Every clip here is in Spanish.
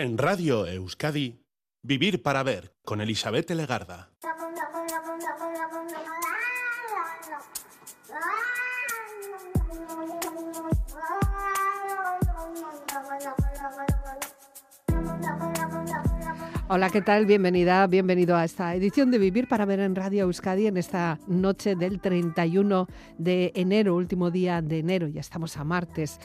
En Radio Euskadi, Vivir para Ver con Elizabeth Legarda. Hola, ¿qué tal? Bienvenida, bienvenido a esta edición de Vivir para ver en Radio Euskadi en esta noche del 31 de enero, último día de enero, ya estamos a martes.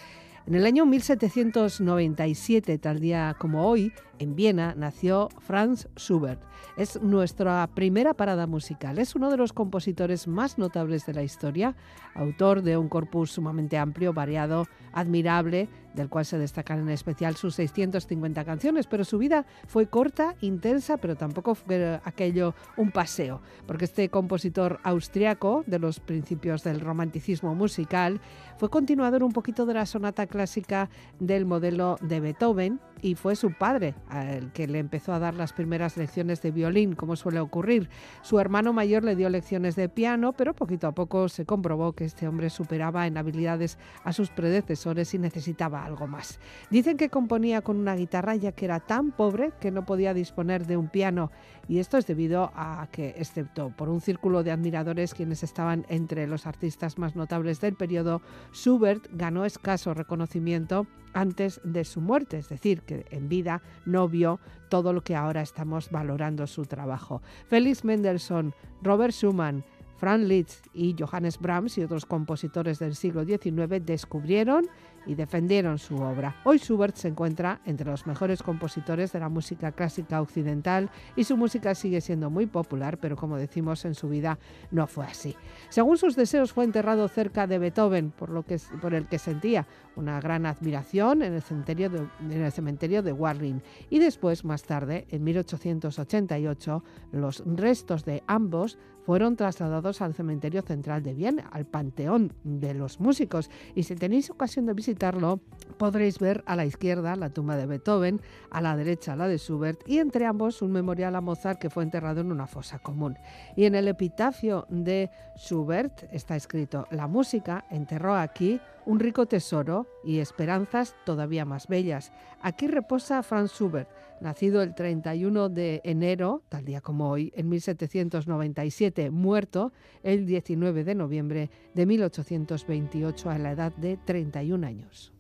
En el año 1797, tal día como hoy, en Viena, nació Franz Schubert. Es nuestra primera parada musical. Es uno de los compositores más notables de la historia, autor de un corpus sumamente amplio, variado, admirable, del cual se destacan en especial sus 650 canciones, pero su vida fue corta, intensa, pero tampoco fue aquello un paseo, porque este compositor austriaco de los principios del romanticismo musical fue continuador un poquito de la sonata clásica del modelo de Beethoven y fue su padre el que le empezó a dar las primeras lecciones de violín, como suele ocurrir. Su hermano mayor le dio lecciones de piano, pero poquito a poco se comprobó que este hombre superaba en habilidades a sus predecesores y necesitaba algo más. Dicen que componía con una guitarra ya que era tan pobre que no podía disponer de un piano y esto es debido a que, excepto por un círculo de admiradores quienes estaban entre los artistas más notables del periodo, Schubert ganó escaso reconocimiento antes de su muerte, es decir, que en vida no vio todo lo que ahora estamos valorando su trabajo. Félix Mendelssohn, Robert Schumann, Franz Liszt y Johannes Brahms y otros compositores del siglo XIX descubrieron y defendieron su obra. Hoy Schubert se encuentra entre los mejores compositores de la música clásica occidental y su música sigue siendo muy popular, pero como decimos en su vida no fue así. Según sus deseos fue enterrado cerca de Beethoven, por, lo que, por el que sentía una gran admiración en el cementerio de, en el cementerio de Warling. Y después, más tarde, en 1888, los restos de ambos fueron trasladados al cementerio central de Viena, al Panteón de los Músicos. Y si tenéis ocasión de visitarlo, podréis ver a la izquierda la tumba de Beethoven, a la derecha la de Schubert y entre ambos un memorial a Mozart que fue enterrado en una fosa común. Y en el epitafio de Schubert está escrito, la música enterró aquí un rico tesoro y esperanzas todavía más bellas. Aquí reposa Franz Schubert, nacido el 31 de enero, tal día como hoy, en 1797, muerto el 19 de noviembre de 1828 a la edad de 31 años.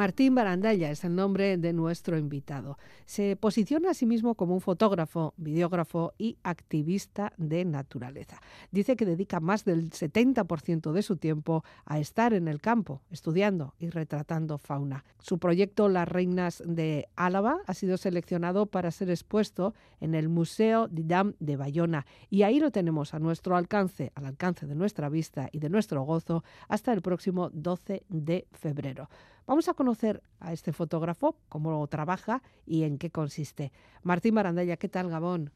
Martín Barandalla es el nombre de nuestro invitado. Se posiciona a sí mismo como un fotógrafo, videógrafo y activista de naturaleza. Dice que dedica más del 70% de su tiempo a estar en el campo, estudiando y retratando fauna. Su proyecto Las Reinas de Álava ha sido seleccionado para ser expuesto en el Museo Didam de Bayona y ahí lo tenemos a nuestro alcance, al alcance de nuestra vista y de nuestro gozo hasta el próximo 12 de febrero. Vamos a conocer a este fotógrafo, cómo trabaja y en qué consiste. Martín Barandella, ¿qué tal, Gabón?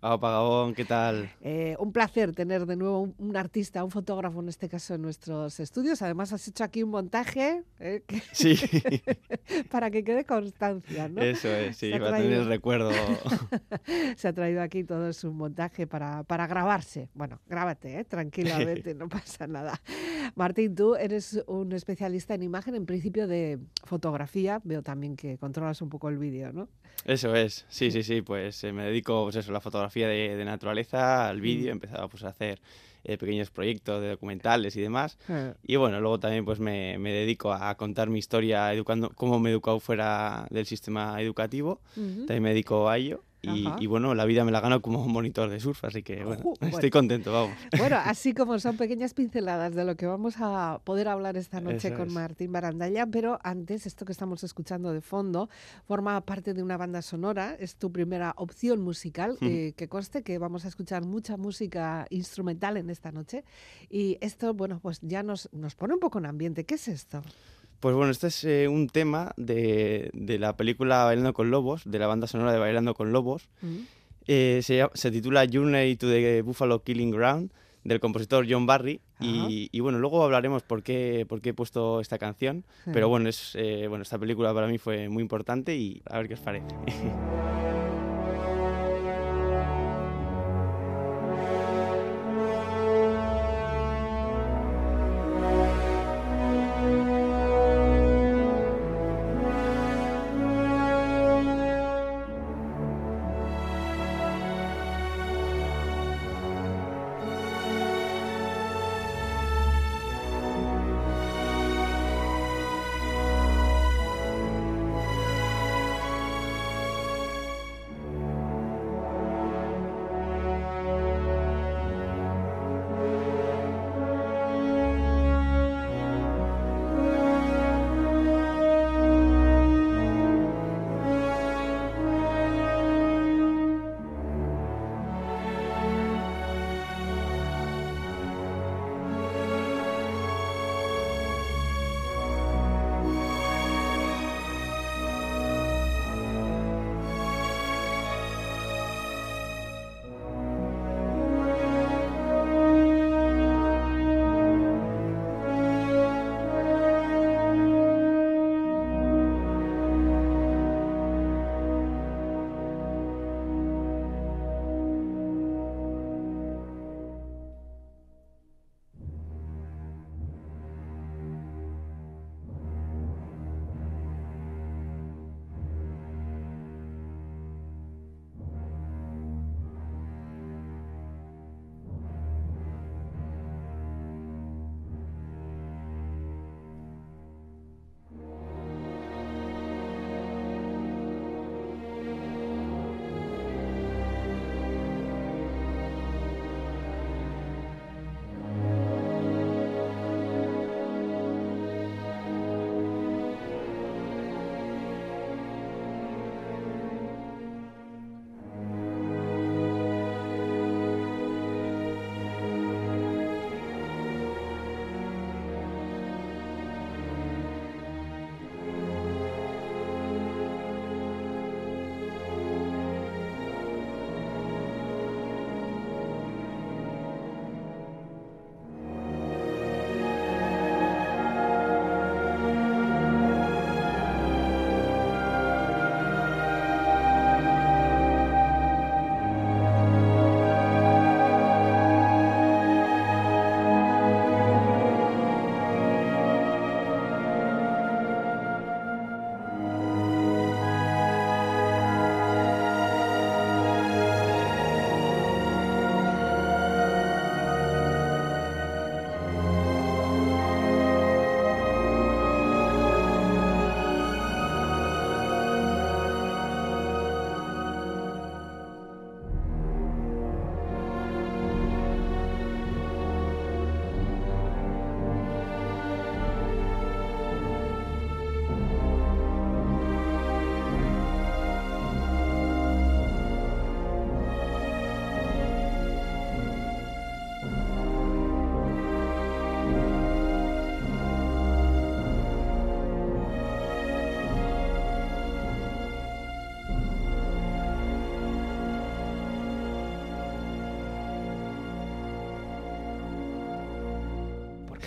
Hola, Pagabón, ¿qué tal? Eh, un placer tener de nuevo un, artista, un fotógrafo en este caso en nuestros estudios. Además has hecho aquí un montaje eh, sí. para que quede constancia, ¿no? Eso es, sí, va a tener recuerdo. Se ha traído aquí todo su montaje para, para grabarse. Bueno, grábate, ¿eh? tranquilamente, no pasa nada. Martín, tú eres un especialista en imagen, en principio de fotografía. Veo también que controlas un poco el vídeo, ¿no? Eso es, sí, sí, sí. Pues eh, me dedico pues eso, a la fotografía de, naturaleza, al vídeo. Mm. empezado pues, a hacer eh, pequeños proyectos de documentales y demás. Ah. Y bueno, luego también pues me, me, dedico a contar mi historia educando, cómo me he educado fuera del sistema educativo. También me dedico a ello. Y, bueno, la vida me la gano como monitor de surf, así que bueno, estoy contento, vamos. Bueno, así como son pequeñas pinceladas de lo que vamos a poder hablar esta noche con Martín Barandalla, pero antes, esto que estamos escuchando de fondo forma parte de una banda sonora, es tu primera opción musical, eh, que conste que vamos a escuchar mucha música instrumental en esta noche. Y esto, bueno, pues ya nos, nos pone un poco en ambiente. ¿Qué es esto? Pues bueno, este es eh, un tema de, de, la película Bailando con Lobos, de la banda sonora de Bailando con Lobos. Mm. Eh, se, se, titula Journey to the Buffalo Killing Ground, del compositor John Barry. Y, y, bueno, luego hablaremos por qué, por qué he puesto esta canción. Pero bueno, es, eh, bueno, esta película para mí fue muy importante y a ver qué os parece.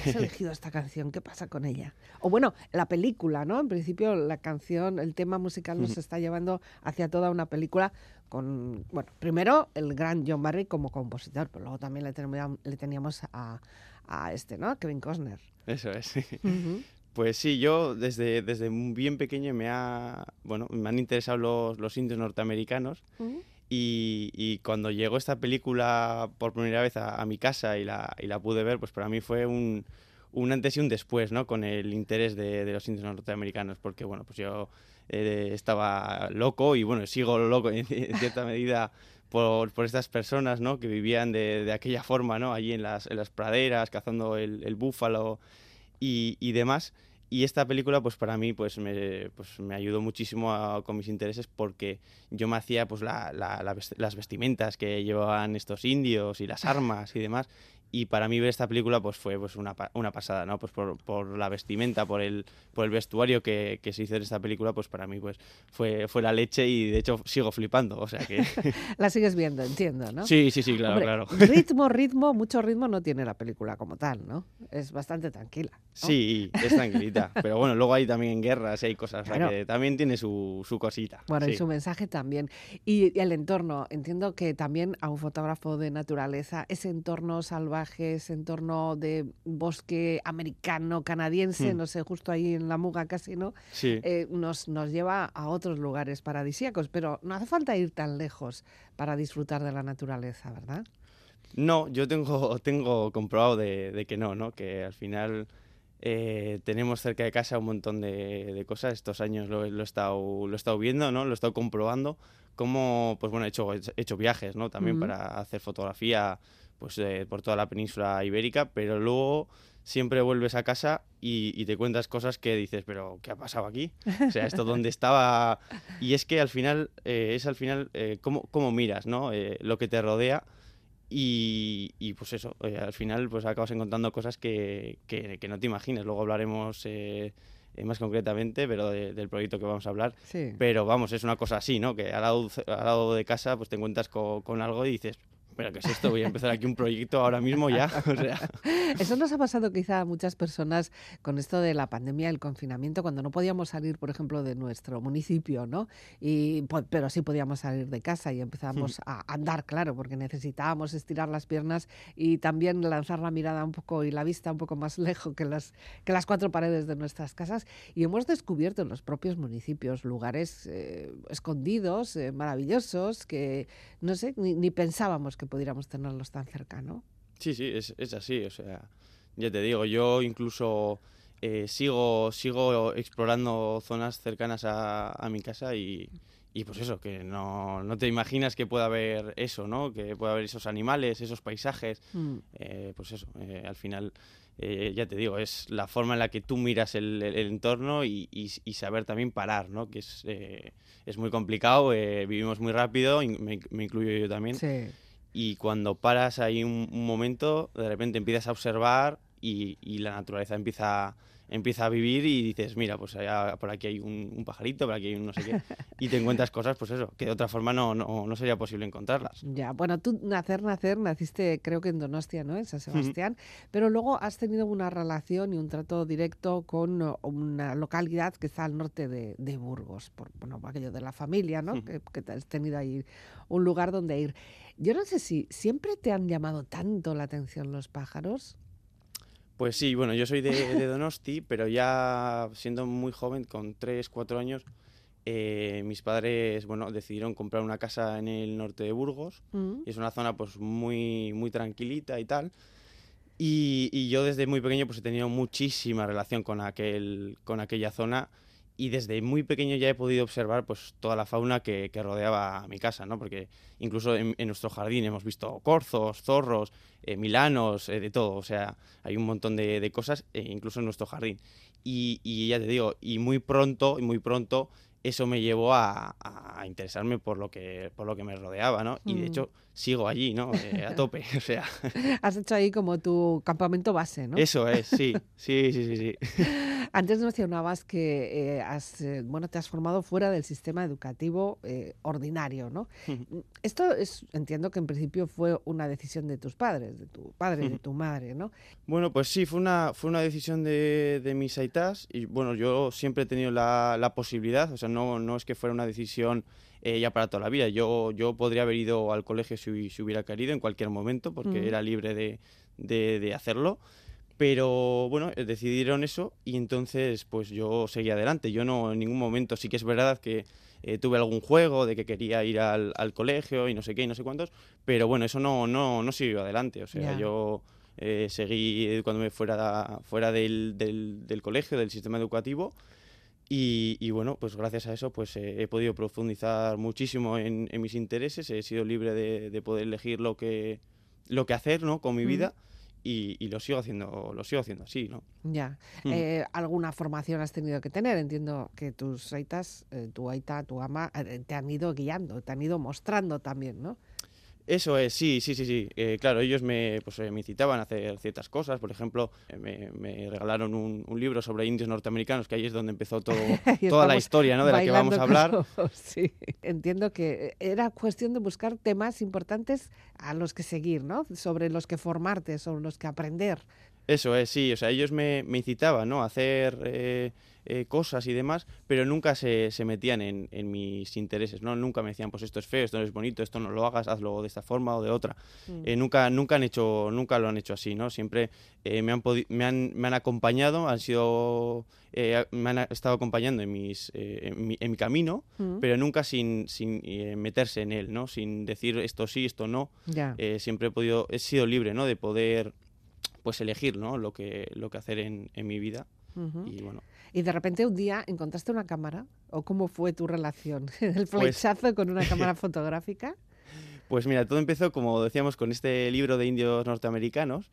qué has elegido esta canción? ¿Qué pasa con ella? O bueno, la película, ¿no? En principio la canción, el tema musical nos está llevando hacia toda una película con, bueno, primero el gran John Barry como compositor, pero luego también le teníamos, le teníamos a, a, este, ¿no? Kevin Costner. Eso es. Pues sí, yo desde, desde bien pequeño me ha, bueno, me han interesado los, los indios norteamericanos y, y, cuando llegó esta película por primera vez a, mi casa y la, y la, pude ver, pues para mí fue un, un, antes y un después, ¿no? Con el interés de, de los indios norteamericanos, porque bueno, pues yo eh, estaba loco y bueno, sigo loco en, cierta medida por, por, estas personas, ¿no? Que vivían de, de, aquella forma, ¿no? Allí en las, en las praderas, cazando el, el búfalo y, y demás. Y esta película, pues para mí, pues me, pues me ayudó muchísimo con mis intereses porque yo me hacía pues la, la, las vestimentas que llevaban estos indios y las armas y demás y para mí ver esta película pues fue pues una, una pasada no pues por, por, la vestimenta por el por el vestuario que, que, se hizo en esta película pues para mí pues fue fue la leche y de hecho sigo flipando o sea que la sigues viendo entiendo no sí sí sí claro claro. ritmo ritmo mucho ritmo no tiene la película como tal no es bastante tranquila sí es tranquilita pero bueno luego hay también guerras y hay cosas o sea que también tiene su, su cosita bueno sí. y su mensaje también. Y el entorno entiendo que también a un fotógrafo de naturaleza ese entorno salvaje ese entorno de bosque americano, canadiense, mm. no sé, justo ahí en la muga casi, ¿no? Sí. Eh, nos, nos lleva a otros lugares paradisíacos, pero no hace falta ir tan lejos para disfrutar de la naturaleza, ¿verdad? No, yo tengo, tengo comprobado de, de que no, ¿no? Que al final... Eh, tenemos cerca de casa un montón de, de cosas. Estos años lo, lo, he estado, lo he estado viendo, ¿no? Lo he estado comprobando. Como, pues bueno, he hecho, he hecho viajes, ¿no? También para hacer fotografía pues eh, por toda la península ibérica, pero luego siempre vuelves a casa y, y, te cuentas cosas que dices, pero ¿qué ha pasado aquí? O sea, esto dónde estaba... Y es que al final, eh, es al final eh, cómo, cómo, miras, ¿no? Eh, lo que te rodea y, y pues eso, al final pues acabas encontrando cosas que, que, que no te imaginas. Luego hablaremos más concretamente, pero de, del proyecto que vamos a hablar. Sí. Pero vamos, es una cosa así, ¿no? Que al lado, al lado de casa pues te encuentras con, con algo y dices, ¿pero qué es esto? Voy a empezar aquí un proyecto ahora mismo ya. O sea. Eso nos ha pasado quizá a muchas personas con esto de la pandemia, el confinamiento, cuando no podíamos salir, por ejemplo, de nuestro municipio, ¿no? Y, pero sí podíamos salir de casa y empezamos sí. a andar, claro, porque necesitábamos estirar las piernas y también lanzar la mirada un poco y la vista un poco más lejos que las, que las cuatro paredes de nuestras casas. Y hemos descubierto en los propios municipios lugares eh, escondidos, eh, maravillosos, que no sé, ni, ni pensábamos que pudiéramos tenerlos tan cercano. Sí, sí, es, es así, o sea, ya te digo, yo incluso eh, sigo, sigo explorando zonas cercanas a, a mi casa y, y, pues eso, que no, no, te imaginas que pueda haber eso, ¿no? Que pueda haber esos animales, esos paisajes, mm. eh, pues eso, eh, al final, eh, ya te digo, es la forma en la que tú miras el, el, el entorno y, y, y, saber también parar, ¿no? Que es, eh, es muy complicado, eh, vivimos muy rápido, me, me incluyo yo también. Sí y cuando paras ahí un, momento, de repente empiezas a observar y, y, la naturaleza empieza, empieza a vivir y dices, mira, pues allá, por aquí hay un, un, pajarito, por aquí hay un no sé qué, y te encuentras cosas, pues eso, que de otra forma no, no, no, sería posible encontrarlas. Ya, bueno, tú nacer, nacer, naciste creo que en Donostia, ¿no? En San Sebastián, uh -huh. pero luego has tenido una relación y un trato directo con una localidad que está al norte de, de Burgos, por bueno, aquello de la familia, ¿no? Uh -huh. que, que has tenido ahí un lugar donde ir. Yo no sé si siempre te han llamado tanto la atención los pájaros. Pues sí, bueno, yo soy de, de Donosti, pero ya siendo muy joven, con 3, 4 años, eh, mis padres, bueno, decidieron comprar una casa en el norte de Burgos. Mm. Y es una zona, pues, muy, muy tranquilita y tal. Y, y, yo desde muy pequeño, pues, he tenido muchísima relación con, aquel, con aquella zona y desde muy pequeño ya he podido observar pues toda la fauna que, que rodeaba mi casa, ¿no? Porque incluso en, en, nuestro jardín hemos visto corzos, zorros, eh, milanos, eh, de todo, o sea, hay un montón de, de cosas, eh, incluso en nuestro jardín. Y, y, ya te digo, y muy pronto, y muy pronto, eso me llevó a, a, interesarme por lo que por lo que me rodeaba, ¿no? Y de mm. hecho sigo allí, ¿no? Eh, a tope, o sea. Has hecho ahí como tu campamento base, ¿no? Eso es, sí, sí, sí, sí. sí. Antes mencionabas que eh, has, eh, bueno, te has formado fuera del sistema educativo eh, ordinario, ¿no? Esto es, entiendo que en principio fue una decisión de tus padres, de tu padre de tu madre, ¿no? Bueno, pues sí, fue una, fue una decisión de, de mis aitas y bueno, yo siempre he tenido la, la posibilidad, o sea, no, no es que fuera una decisión ya para toda la vida. Yo, yo podría haber ido al colegio si, si hubiera querido en cualquier momento, porque era libre de, de, de hacerlo. Pero bueno, eh, decidieron eso y entonces pues yo seguí adelante. Yo no en ningún momento, sí que es verdad que eh, tuve algún juego de que quería ir al, al, colegio y no sé qué y no sé cuántos, pero bueno, eso no, no, no siguió adelante. O sea, yo eh, seguí cuando me fuera, fuera del, del, del, colegio, del sistema educativo. Y, y, bueno, pues gracias a eso pues he podido profundizar muchísimo en, en, mis intereses, he sido libre de, de, poder elegir lo que, lo que hacer ¿no? con mi mm. vida y, y, lo sigo haciendo lo sigo haciendo así no ya mm. eh, alguna formación has tenido que tener entiendo que tus aitas eh, tu aita tu ama eh, te han ido guiando te han ido mostrando también no eso es, sí, sí, sí, sí. Eh, claro, ellos me, pues, eh, me incitaban a hacer ciertas cosas. Por ejemplo, eh, me, me, regalaron un, un, libro sobre indios norteamericanos, que ahí es donde empezó todo, toda la historia ¿no? de la que vamos a hablar. sí, entiendo que era cuestión de buscar temas importantes a los que seguir, ¿no? Sobre los que formarte, sobre los que aprender. Eso es, sí. O sea, ellos me, me incitaban ¿no? a hacer... Eh, eh, cosas y demás, pero nunca se, se metían en, en, mis intereses, ¿no? Nunca me decían, pues esto es feo, esto no es bonito, esto no lo hagas, hazlo de esta forma o de otra. Mm. Eh, nunca, nunca, han hecho, nunca lo han hecho así, ¿no? Siempre eh, me, han me, han, me han acompañado, han sido... Eh, me han estado acompañando en, mis, en mi, en, mi, camino, mm. pero nunca sin, sin meterse en él, ¿no? Sin decir esto sí, esto no. Yeah. siempre he podido, he sido libre, ¿no? De poder pues elegir ¿no? lo, que, lo que hacer en, en mi vida. Uh -huh. Y bueno, y de repente un día encontraste una cámara o cómo fue tu relación, el flechazo pues... con una cámara fotográfica. Pues mira, todo empezó como decíamos con este libro de indios norteamericanos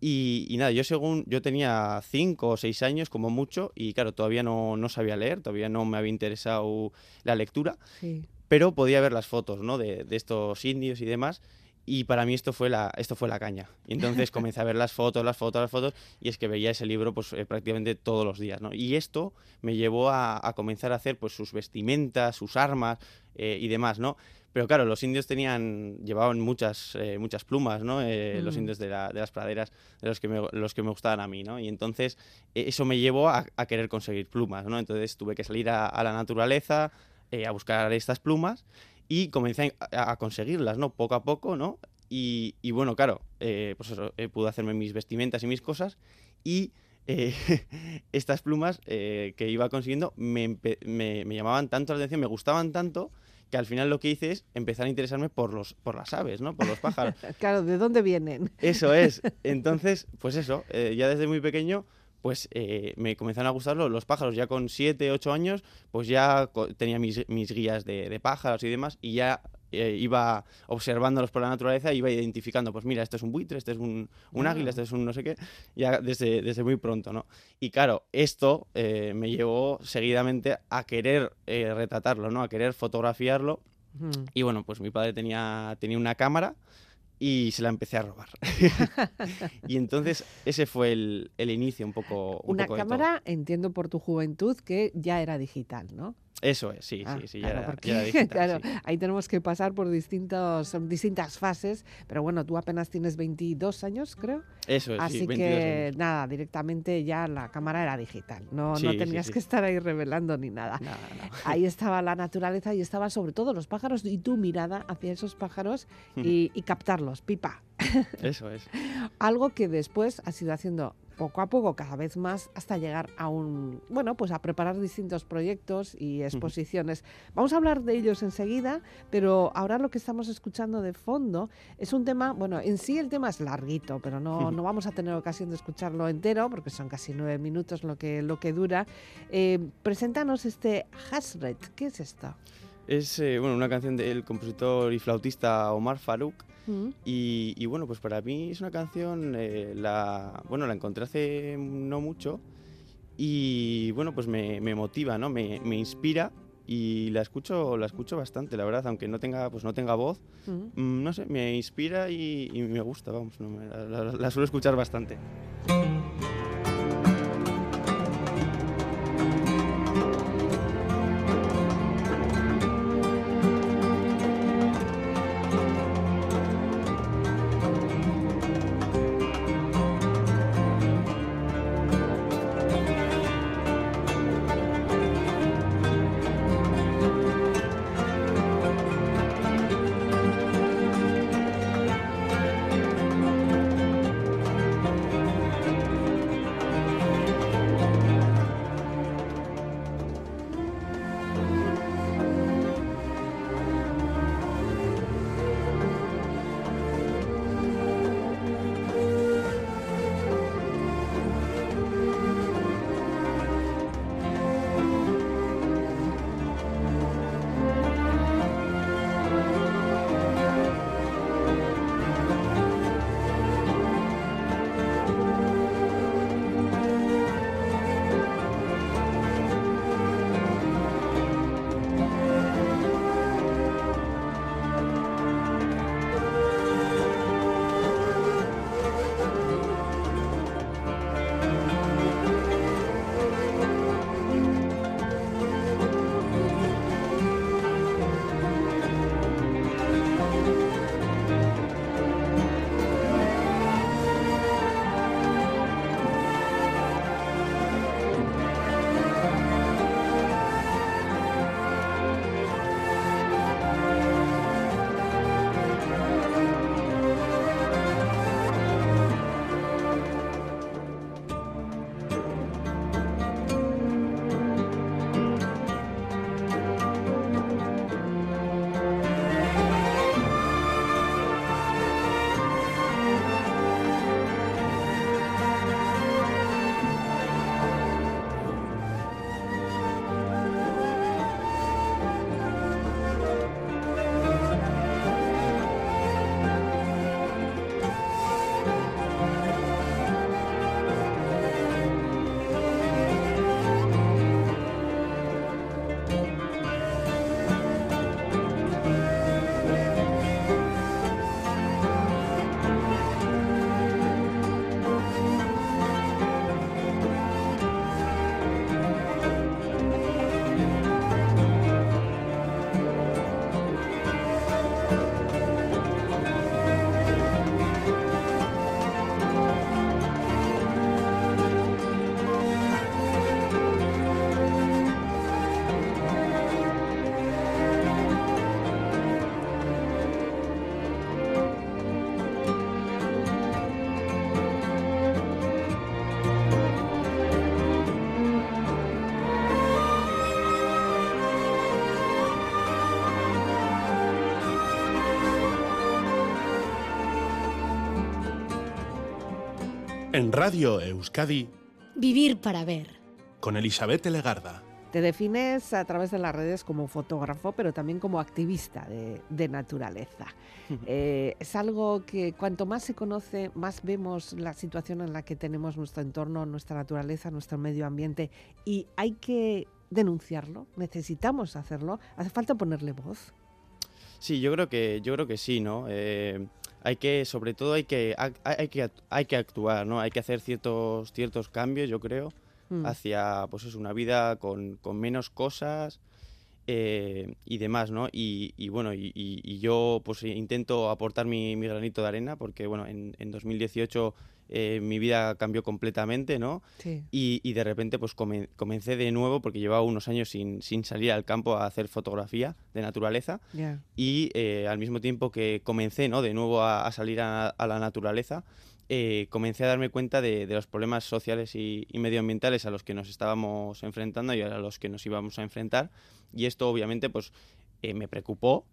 y, y, nada, yo según yo tenía cinco o seis años como mucho y claro, todavía no, no sabía leer, todavía no me había interesado la lectura, sí. pero podía ver las fotos ¿no? de, de estos indios y demás y para mí esto fue la, esto fue la caña. Y entonces comencé a ver las fotos, las fotos, las fotos, y es que veía ese libro pues, eh, prácticamente todos los días. ¿no? Y esto me llevó a, a, comenzar a hacer pues, sus vestimentas, sus armas eh, y demás. ¿no? Pero claro, los indios tenían, llevaban muchas, eh, muchas plumas, ¿no? Eh, mm. Los indios de, la, de, las praderas, de los que me, los que me gustaban a mí, ¿no? Y entonces eso me llevó a, a, querer conseguir plumas, ¿no? Entonces tuve que salir a, a la naturaleza, a buscar estas plumas y comencé a, a, conseguirlas, ¿no? Poco a poco, ¿no? Y, y bueno, claro, eh, pues eso, eh, pude hacerme mis vestimentas y mis cosas y eh, estas plumas eh, que iba consiguiendo me, me, me, llamaban tanto la atención, me gustaban tanto que al final lo que hice es empezar a interesarme por los por las aves, ¿no? Por los pájaros. claro, ¿de dónde vienen? Eso es. Entonces, pues eso, eh, ya desde muy pequeño pues eh, me comenzaron a gustar los, los, pájaros. Ya con 7, 8 años, pues ya tenía mis, mis guías de, de, pájaros y demás, y ya eh, iba observándolos por la naturaleza, iba identificando, pues mira, este es un buitre, este es un, un águila, este es un no sé qué, ya desde, desde muy pronto, ¿no? Y claro, esto eh, me llevó seguidamente a querer retratarlo, ¿no? A querer fotografiarlo. Mm. Y bueno, pues mi padre tenía, tenía una cámara y se la empecé a robar. y entonces ese fue el, el inicio un poco. Un Una poco cámara, entiendo por tu juventud, que ya era digital, ¿no? Eso es, sí, ah, sí, sí, claro, era, porque, ya era digital, claro, sí. ahí tenemos que pasar por distintos, distintas fases, pero bueno, tú apenas tienes 22 años, creo. Eso es, Así sí, que años. nada, directamente ya la cámara era digital, no, sí, no tenías que estar ahí revelando ni nada. no. Ahí estaba la naturaleza y estaban sobre todo los pájaros y tu mirada hacia esos pájaros y, y captarlos, pipa. Eso es. Algo que después has ido haciendo poco a poco, cada vez más, hasta llegar a un, bueno, pues a preparar distintos proyectos y exposiciones. Vamos a hablar de ellos enseguida, pero ahora lo que estamos escuchando de fondo es un tema, bueno, en sí el tema es larguito, pero no, no vamos a tener ocasión de escucharlo entero, porque son casi nueve minutos lo que, lo que dura. Eh, preséntanos este Hasret, ¿qué es esto? Es eh, bueno, una canción del compositor y flautista Omar Farouk. Mm. Y, y, bueno, pues para mí es una canción, eh, la, bueno, la encontré hace no mucho y bueno, pues me, me motiva, ¿no? Me, me, inspira y la escucho, la escucho bastante, la verdad, aunque no tenga, pues no tenga voz, mm. mmm, no sé, me inspira y, y me gusta, vamos, no, la, la, la suelo escuchar bastante. En Radio Euskadi, Vivir para ver. con Elizabeth Legarda. Te defines a través de las redes como fotógrafo, pero también como activista de, de naturaleza. Eh, es algo que cuanto más se conoce, más vemos la situación en la que tenemos nuestro entorno, nuestra naturaleza, nuestro medio ambiente y hay que denunciarlo, necesitamos hacerlo, hace falta ponerle voz. Sí, yo creo que, yo creo que sí, ¿no? Eh, hay que, sobre todo hay que, hay, hay que, hay que actuar, ¿no? Hay que hacer ciertos, ciertos cambios, yo creo, Mm. hacia, pues es una vida con, con menos cosas eh, y demás, ¿no? Y, y bueno, y, y- y yo pues intento aportar mi, mi granito de arena porque, bueno, en, en 2018 eh, mi vida cambió completamente, ¿no? Sí. Y, y de repente pues comen- comencé de nuevo porque llevaba unos años sin, sin salir al campo a hacer fotografía de naturaleza y eh, al mismo tiempo que comencé ¿no? de nuevo a, a salir a, a la naturaleza, eh, comencé a darme cuenta de, de los problemas sociales y, y medioambientales a los que nos estábamos enfrentando y a los que nos íbamos a enfrentar. Y esto obviamente pues eh, me preocupó,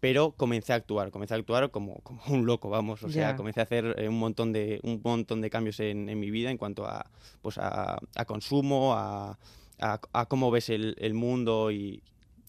pero comencé a actuar, comencé a actuar como, como un loco, vamos. O sea, comencé a hacer eh, un montón de, un montón de cambios en, en mi vida en cuanto a, pues a, a consumo, a, a- a cómo ves el, el mundo y,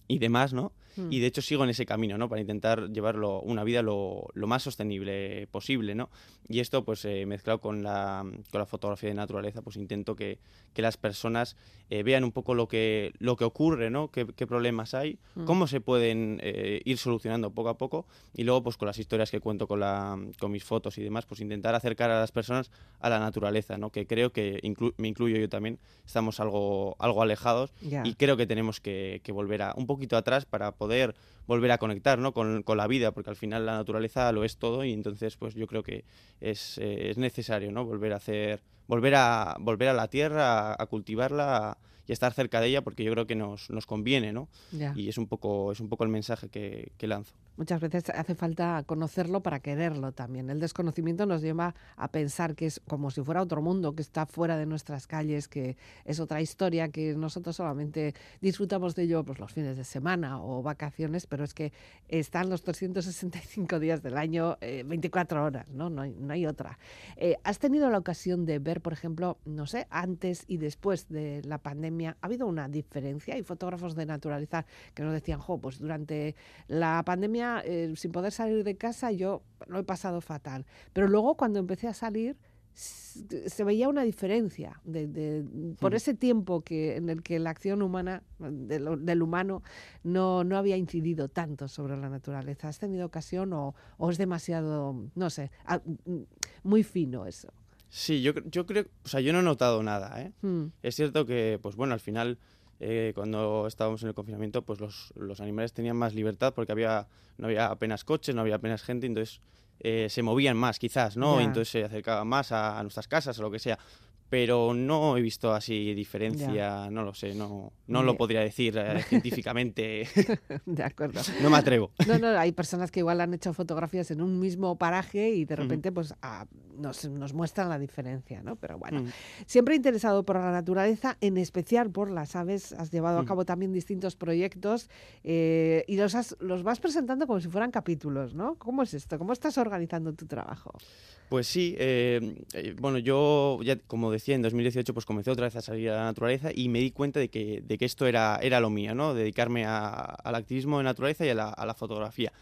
y demás, ¿no? Mm. Y de hecho sigo en ese camino, ¿no? Para intentar llevarlo una vida lo, lo más sostenible posible, ¿no? Y esto, pues, eh, mezclado con la, con la fotografía de naturaleza, pues intento que, que las personas eh, vean un poco lo que, lo que ocurre, ¿no? Qué, qué problemas hay, Mm. cómo se pueden eh, ir solucionando poco a poco y luego, pues, con las historias que cuento con, la, con mis fotos y demás, pues intentar acercar a las personas a la naturaleza, ¿no? Que creo que, inclu- me incluyo yo también, estamos algo, algo alejados Ya. y creo que tenemos que, que volver a un poquito atrás para poder volver a conectar ¿no? con, con la vida, porque al final la naturaleza lo es todo y entonces pues yo creo que es, eh, es necesario ¿no? volver a hacer, volver a, volver a la tierra, a, a cultivarla y estar cerca de ella porque yo creo que nos, nos conviene, ¿no? Ya. Y es un poco, es un poco el mensaje que, que lanzo. Muchas veces hace falta conocerlo para quererlo también. El desconocimiento nos lleva a pensar que es como si fuera otro mundo, que está fuera de nuestras calles, que es otra historia, que nosotros solamente disfrutamos de ello pues, los fines de semana o vacaciones, pero es que están los 365 días del año, eh, 24 horas, ¿no? No hay, no hay otra. Eh, ¿Has tenido la ocasión de ver, por ejemplo, no sé, antes y después de la pandemia, ha habido una diferencia? Hay fotógrafos de naturaleza que nos decían, jo, pues durante la pandemia, eh, sin poder salir de casa, yo lo he pasado fatal. Pero luego cuando empecé a salir, se veía una diferencia de, de- por Ujú. ese tiempo que en el que la acción humana de lo- del humano no, no había incidido tanto sobre la naturaleza. ¿Has tenido ocasión o, o es demasiado, no sé, muy fino eso? Sí, yo, yo creo, o sea, yo no he notado nada, ¿eh? Mm, Es cierto que, pues bueno, al final, eh, cuando estábamos en el confinamiento, pues los, los animales tenían más libertad porque había, no había apenas coches, no había apenas gente, entonces eh, se movían más, quizás, ¿no? Entonces se acercaban más a, a nuestras casas o lo que sea. Pero no he visto así diferencia, no lo sé, no, no lo podría decir eh, científicamente, de acuerdo. no me atrevo. No, no, hay personas que igual han hecho fotografías en un mismo paraje y de repente pues ah, nos, nos muestran la diferencia, ¿no? Pero bueno, Mm. siempre interesado por la naturaleza, en especial por las aves, has llevado a Ujú. cabo también distintos proyectos eh, y los, has- los vas presentando como si fueran capítulos, ¿no? ¿Cómo es esto? ¿Cómo estás organizando tu trabajo? Pues sí, eh, eh, bueno, yo ya como decía, en 2018 pues comencé otra vez a salir a la naturaleza y me di cuenta de que, de que esto era, era lo mío, ¿no? Dedicarme a- al activismo de naturaleza y a la, a la fotografía.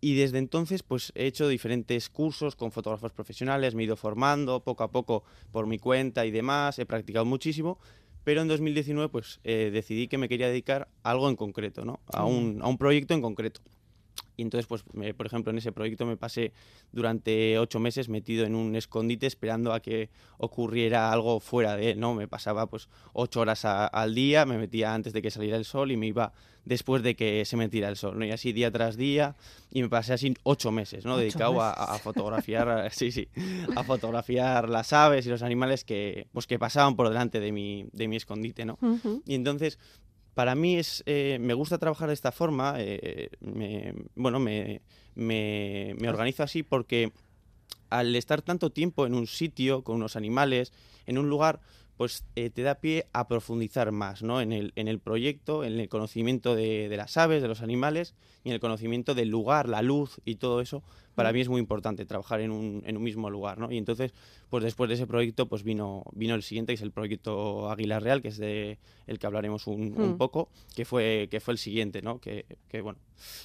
Y desde entonces pues he hecho diferentes cursos con fotógrafos profesionales, me he ido formando poco a poco por mi cuenta y demás, he practicado muchísimo, pero en 2019 pues eh, decidí que me quería dedicar a algo en concreto, ¿no? A un, a un proyecto en concreto. Y entonces, pues, me- por ejemplo, en ese proyecto me pasé durante ocho meses metido en un escondite esperando a que ocurriera algo fuera de él, ¿no? Me pasaba, pues, ocho horas a- al día, me metía antes de que saliera el sol y me iba después de que se metiera el sol, ¿no? Y así día tras día, y me pasé así ocho meses, ¿no? Ocho Dedicado a, meses. a fotografiar, sí, sí, a fotografiar las aves y los animales que, pues, que pasaban por delante de mi, de mi escondite, ¿no? Y entonces, para mí es, eh, me gusta trabajar de esta forma, eh, me- bueno, me, me, me organizo así porque al estar tanto tiempo en un sitio, con unos animales, en un lugar, pues eh, te da pie a profundizar más, ¿no? En el, en el proyecto, en el conocimiento de, de las aves, de los animales, y en el conocimiento del lugar, la luz y todo eso, para mí es muy importante trabajar en un, en un mismo lugar, ¿no? Y entonces, pues después de ese proyecto, pues vino, vino el siguiente, que es el proyecto Águila Real, que es de el que hablaremos un, un poco, que fue, que fue el siguiente, ¿no? Que, que bueno,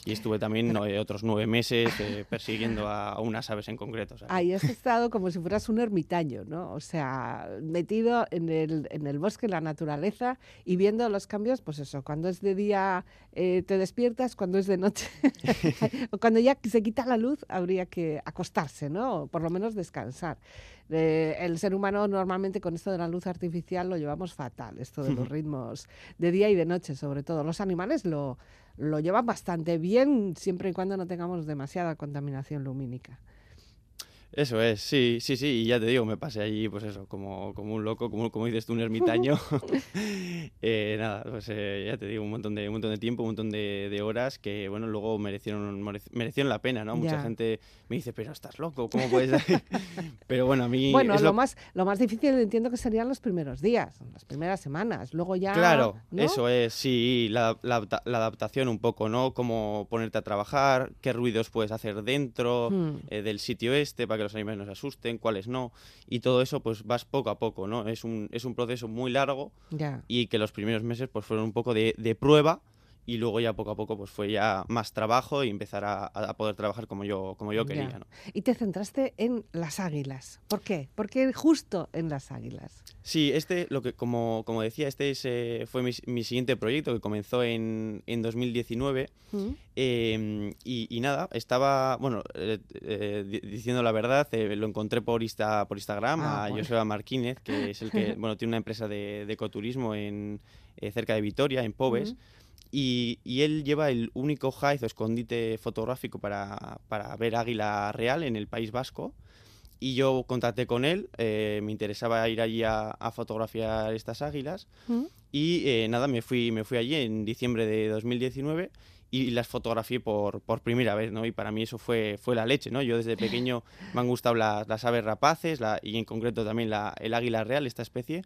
y estuve también otros nueve meses eh, persiguiendo a, unas aves en concreto. Ahí has estado como si fueras un ermitaño, ¿no? O sea, metido en el, en el bosque, en la naturaleza y viendo los cambios, pues eso, cuando es de día eh, te despiertas, cuando es de noche, o cuando ya se quita la luz, habría que acostarse, ¿no? O por lo menos descansar. Eh, el ser humano normalmente con esto de la luz artificial lo llevamos fatal, esto de los ritmos de día y de noche sobre todo. Los animales lo, lo llevan bastante bien siempre y cuando no tengamos demasiada contaminación lumínica. Eso es, sí, sí, sí, y ya te digo, me pasé allí, pues eso, como, como un loco, como, como dices tú, un ermitaño. eh, nada, pues eh, ya te digo, un montón de, un montón de tiempo, un montón de, de horas que, bueno, luego merecieron, merecieron la pena, ¿no? Mucha gente me dice, pero estás loco, ¿cómo puedes...? pero bueno, a mí... Bueno, lo, más, lo más difícil entiendo que serían los primeros días, las primeras semanas, luego ya... Claro, eso es, sí, la, la, la, adaptación un poco, ¿no? Cómo ponerte a trabajar, qué ruidos puedes hacer dentro hmm. eh, del sitio este para que los animales no se asusten, cuáles no, y todo eso pues vas poco a poco, ¿no? Es un, es un proceso muy largo y que los primeros meses pues fueron un poco de, de prueba y luego ya poco a poco pues fue ya más trabajo y empezar a, poder trabajar como yo, como yo quería. ¿no? Y te centraste en las águilas. ¿Por qué? ¿Por qué justo en las águilas? Sí, este, lo que, como, como decía, este es, fue mi, siguiente proyecto que comenzó en, en 2019. Mm. Em, y, nada, estaba, bueno, eh, eh, diciendo la verdad, eh, lo encontré por, Insta, por Instagram ah, a Joseba Marquínez, que es el que, bueno, tiene una empresa de, ecoturismo en, cerca de Vitoria, en Pobes. Y, él lleva el único hive o escondite fotográfico para, para, ver águila real en el País Vasco. Y yo contacté con él, eh, me interesaba ir allí a, fotografiar estas águilas. Mm. Y eh, nada, me fui, me fui allí en diciembre de 2019 y las fotografié por, por, primera vez, ¿no? Y para mí eso fue, fue la leche, ¿no? Yo desde pequeño me han gustado las, aves rapaces la, y en concreto también la, el águila real, esta especie,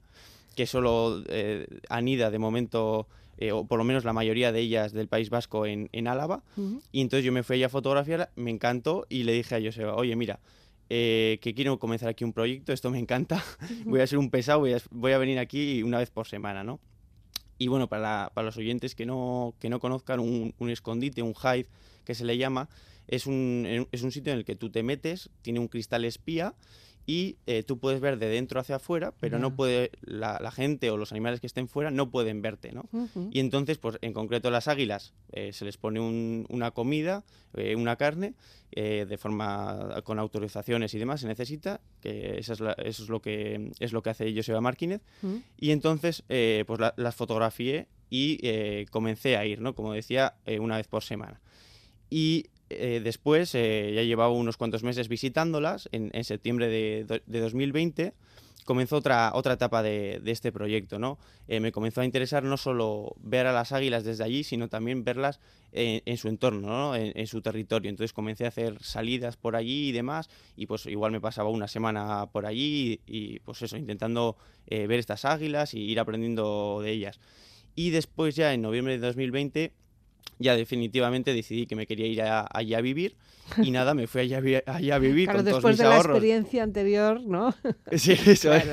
que solo eh, anida de momento eh, o por lo menos la mayoría de ellas del País Vasco en, en Álava. Y entonces yo me fui allá a fotografiar, me encantó y le dije a Joseba, oye, mira, eh, que quiero comenzar aquí un proyecto, esto me encanta, voy a ser un pesado, voy a, voy a, venir aquí una vez por semana, ¿no? Y bueno, para, para los oyentes que no, que no conozcan, un, un escondite, un hive, que se le llama, es un, es un sitio en el que tú te metes, tiene un cristal espía y eh, tú puedes ver de dentro hacia afuera, pero no puede la, gente o los animales que estén fuera no pueden verte, ¿no? Y entonces, pues en concreto las águilas eh, se les pone una comida, eh, una carne, de forma con autorizaciones y demás se necesita, que eso es, lo que es lo que hace Joseba Martínez, y entonces pues las fotografié y comencé a ir, ¿no? Como decía, una vez por semana. Y eh, después, eh, ya llevaba unos cuantos meses visitándolas, en, septiembre de, 2020 comenzó otra, otra etapa de, este proyecto, ¿no? Eh, me comenzó a interesar no solo ver a las águilas desde allí, sino también verlas en, su entorno, ¿no? en, su territorio. Entonces comencé a hacer salidas por allí y demás, y pues igual me pasaba una semana por allí y, pues eso, intentando ver estas águilas y ir aprendiendo de ellas. Y después ya en noviembre de 2020 ya definitivamente decidí que me quería ir allá a vivir y nada, me fui allá, a vivir claro, con después todos mis de la experiencia anterior, ¿no? Sí, eso es.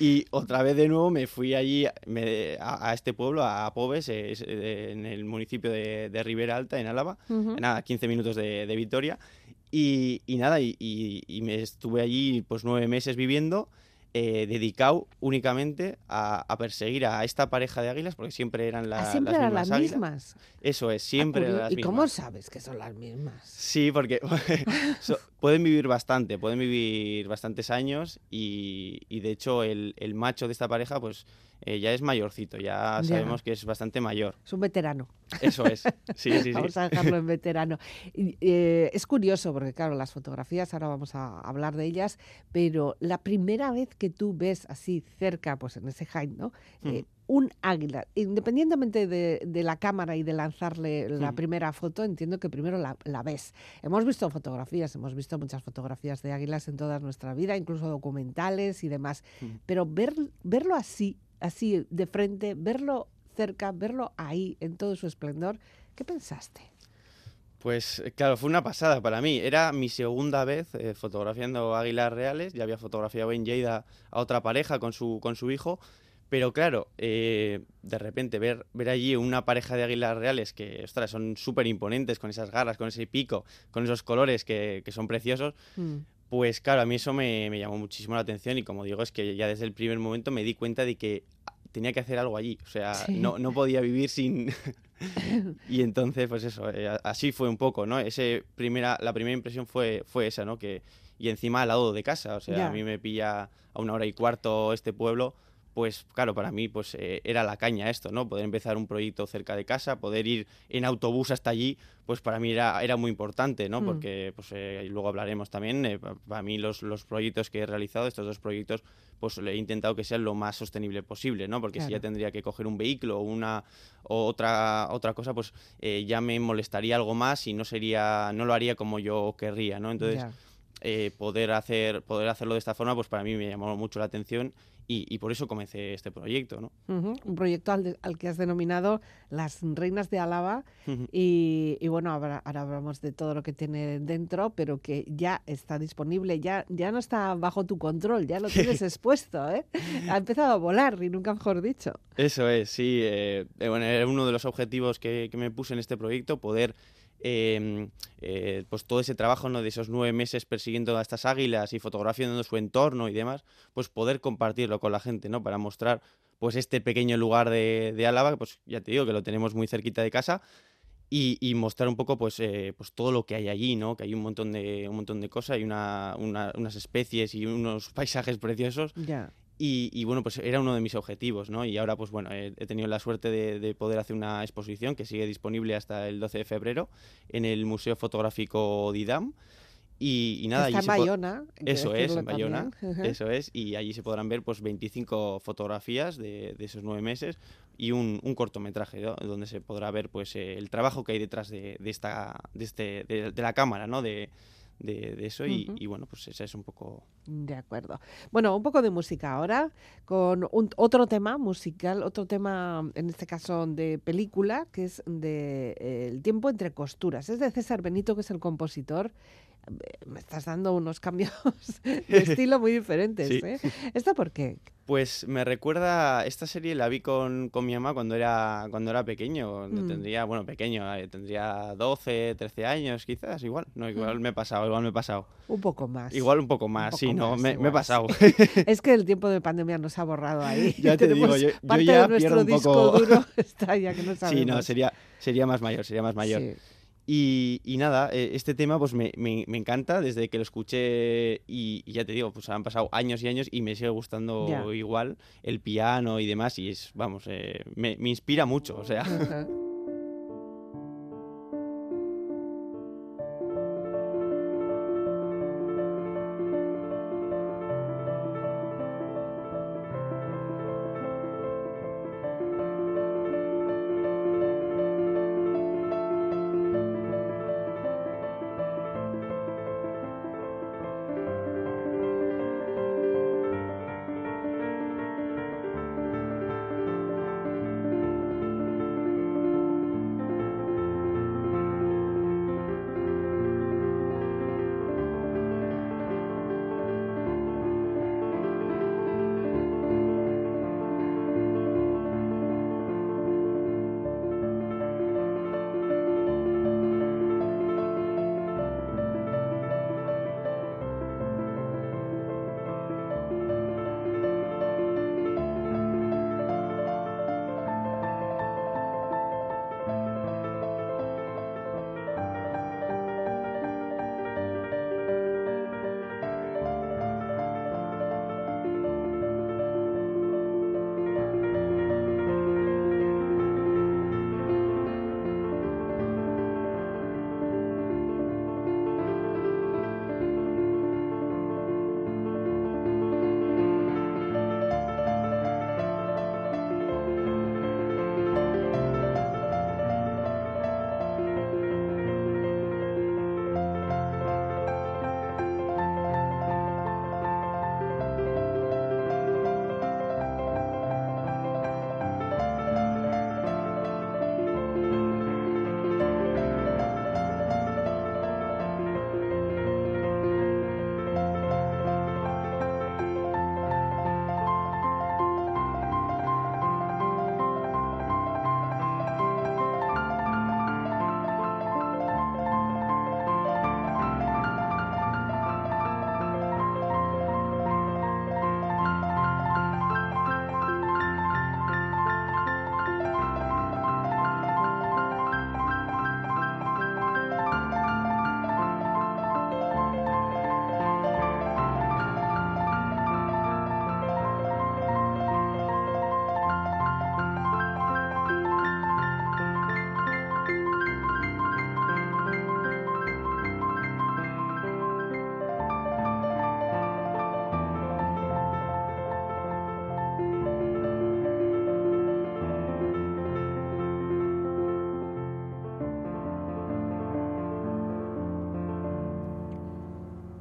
Y otra vez de nuevo me fui allí a, este pueblo, a Pobes, en el municipio de, de Ribera Alta, en Álava, nada, 15 minutos de, de Vitoria. Y, nada, y, y, me estuve allí pues nueve meses viviendo eh, dedicado únicamente a, perseguir a esta pareja de águilas, porque siempre eran, la, ah, siempre las, mismas Eso es, siempre eran las mismas. ¿Y cómo sabes que son las mismas? Sí, porque pueden vivir bastante, pueden vivir bastantes años y, y de hecho el, el, macho de esta pareja pues eh, ya es mayorcito, ya, sabemos que es bastante mayor. Es un veterano. Eso es, sí, sí, sí. vamos a dejarlo en veterano. Eh, es curioso porque, claro, las fotografías, ahora vamos a hablar de ellas, pero la primera vez que tú ves así cerca, pues en ese hike, ¿no? Eh, un águila, independientemente de, la cámara y de lanzarle la primera foto, entiendo que primero la, ves. Hemos visto fotografías, hemos visto muchas fotografías de águilas en toda nuestra vida, incluso documentales y demás, pero ver, verlo así así de frente, verlo cerca, verlo ahí en todo su esplendor. ¿Qué pensaste? Pues eh, claro, fue una pasada para mí. Era mi segunda vez eh, fotografiando águilas reales. Ya había fotografiado en Lleida a otra pareja con su, con su hijo. Pero claro, eh, de repente ver, ver allí una pareja de águilas reales que, ostras, son súper imponentes, con esas garras, con ese pico, con esos colores que, que son preciosos, mm. pues claro, a mí eso me, me, llamó muchísimo la atención y como digo, es que ya desde el primer momento me di cuenta de que tenía que hacer algo allí, o sea, no, no podía vivir sin... y entonces, pues eso, eh, así fue un poco, ¿no? Ese primera, la primera impresión fue, fue esa, ¿no? Que, y encima al lado de casa, o sea, a mí me pilla a una hora y cuarto este pueblo, pues claro, para mí pues eh, era la caña esto, ¿no? Poder empezar un proyecto cerca de casa, poder ir en autobús hasta allí, pues para mí era, era muy importante, ¿no? Mm. Porque pues eh, luego hablaremos también, eh, para mí los, los proyectos que he realizado, estos dos proyectos, pues he intentado que sean lo más sostenible posible, ¿no? Porque si ya tendría que coger un vehículo o una o otra otra cosa, pues ya me molestaría algo más y no sería, no lo haría como yo querría, ¿no? Entonces poder hacer poder hacerlo de esta forma, pues para mí me llamó mucho la atención y, por eso comencé este proyecto. ¿no? Un proyecto al, que has denominado Las Reinas de Álava y, bueno, ahora, hablamos de todo lo que tiene dentro, pero que ya está disponible, ya, ya no está bajo tu control, ya lo tienes expuesto. ¿eh? Ha empezado a volar y nunca mejor dicho. Eso es, sí. Eh, eh, bueno, era uno de los objetivos que, que me puse en este proyecto, poder Em, eh, pues todo ese trabajo ¿no? de esos nueve meses persiguiendo a estas águilas y fotografiando su entorno y demás, pues poder compartirlo con la gente, ¿no? Para mostrar pues este pequeño lugar de, de Álava, pues ya te digo que lo tenemos muy cerquita de casa, y, mostrar un poco pues, eh, pues todo lo que hay allí, ¿no? Que hay un montón de, un montón de cosas, hay una, unas especies y unos paisajes preciosos. Y, bueno, pues era uno de mis objetivos, ¿no? Y ahora, pues bueno, he, tenido la suerte de, poder hacer una exposición que sigue disponible hasta el 12 de febrero en el Museo Fotográfico Didam. Y, nada, Está en Bayona. Eso es, en Bayona. Eso es. Y allí se podrán ver pues 25 fotografías de, esos nueve meses y un, cortometraje donde se podrá ver pues el trabajo que hay detrás de, esta, de, este, de, la cámara, ¿no? De, de, eso y, bueno, pues ese es un poco... De acuerdo. Bueno, un poco de música ahora, con otro tema musical, otro tema, en este caso de película, que es de eh, El tiempo entre costuras. Es de César Benito, que es el compositor. Me estás dando unos cambios de estilo muy diferentes. ¿eh? ¿Esto por qué? Pues me recuerda, esta serie la vi con, con mi mamá cuando era, cuando era pequeño, mm. tendría, bueno, pequeño, eh, tendría 12, 13 años quizás, igual, no, igual mm. me he pasado, igual me he pasado. Un poco más. Igual un poco más, sí, no, me, he pasado. es que el tiempo de pandemia nos ha borrado ahí. ya te digo, yo, ya de pierdo un poco... duro está ya que no sabemos. Sí, no, sería, sería más mayor, sería más mayor. Sí. Y, nada, eh, este tema pues me, me, encanta desde que lo escuché y, ya te digo, pues han pasado años y años y me sigue gustando igual el piano y demás y es, vamos, eh, me, me, inspira mucho, o sea.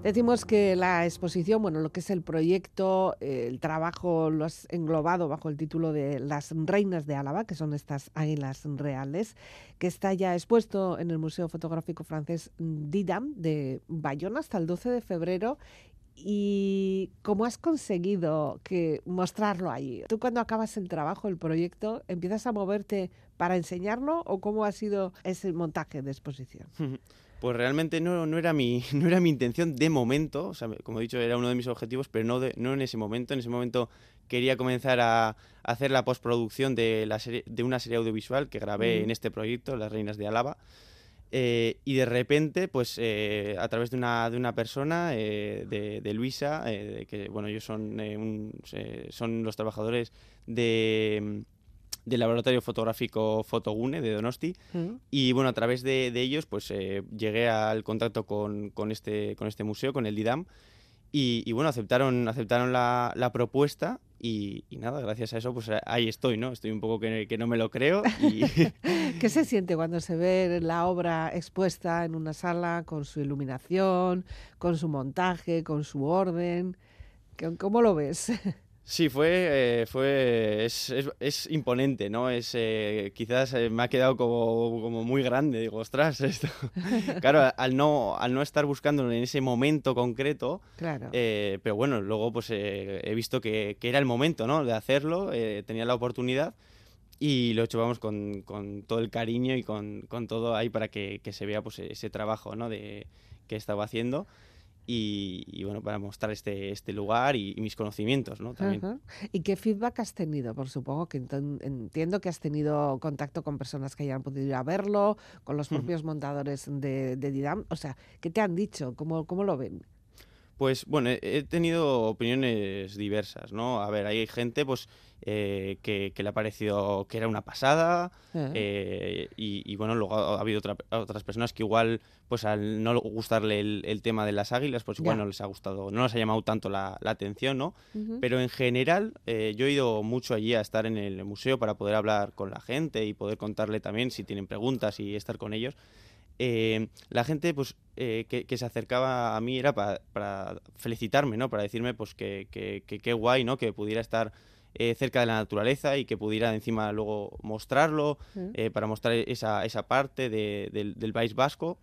Decimos que la exposición, bueno, lo que es el proyecto, el trabajo lo has englobado bajo el título de Las Reinas de Álava, que son estas águilas reales, que está ya expuesto en el Museo Fotográfico Francés Didam de Bayona hasta el 12 de febrero. ¿Y cómo has conseguido que mostrarlo allí? ¿Tú cuando acabas el trabajo, el proyecto, empiezas a moverte para enseñarlo o cómo ha sido ese montaje de exposición? Pues realmente no, no, era mi, no era mi intención de momento, o sea, como he dicho, era uno de mis objetivos, pero no, de, no en ese momento. En ese momento quería comenzar a, hacer la postproducción de, la serie, de una serie audiovisual que grabé en este proyecto, Las Reinas de Álava. Eh, y de repente, pues eh, a través de una, de una persona, eh, de, Luisa, que bueno, ellos son, son los trabajadores de del laboratorio fotográfico Fotogune de Donosti. Mm. Y bueno, a través de, ellos, pues eh, llegué al contacto con, este, con este museo, con el DIDAM. Y, bueno, aceptaron, aceptaron la, propuesta y, nada, gracias a eso, pues ahí estoy, ¿no? Estoy un poco que, que no me lo creo. Y... ¿Qué se siente cuando se ve la obra expuesta en una sala con su iluminación, con su montaje, con su orden? ¿Cómo lo ves? Sí, fue, eh, fue es, es, imponente, ¿no? Es, eh, quizás eh, me ha quedado como, como, muy grande, digo, ostras, esto. claro, al no, al no estar buscándolo en ese momento concreto, claro. pero bueno, luego pues he visto que, que, era el momento, ¿no? De hacerlo, tenía la oportunidad y lo he hecho, vamos, con, con todo el cariño y con, con todo ahí para que, que, se vea pues ese trabajo, ¿no? De, que estaba haciendo. Y, bueno, para mostrar este, este lugar y, mis conocimientos, ¿no? También. ¿Y qué feedback has tenido? Por supongo que entiendo que has tenido contacto con personas que hayan podido ir a verlo, con los propios montadores de, de, Didam. O sea, ¿qué te han dicho? ¿Cómo, cómo lo ven? Pues bueno, he tenido opiniones diversas, ¿no? A ver, hay gente pues eh, que, le ha parecido que era una pasada eh, y, bueno, luego ha, habido otras personas que igual pues al no gustarle el, tema de las águilas, pues igual no les ha gustado, no les ha llamado tanto la, atención, ¿no? Pero en general eh, yo he ido mucho allí a estar en el museo para poder hablar con la gente y poder contarle también si tienen preguntas y estar con ellos. Eh, la gente pues eh, que, se acercaba a mí era para, felicitarme, ¿no? Para decirme pues que qué guay, ¿no? Que pudiera estar eh, cerca de la naturaleza y que pudiera encima luego mostrarlo, mm. para mostrar esa, esa parte del, del País Vasco.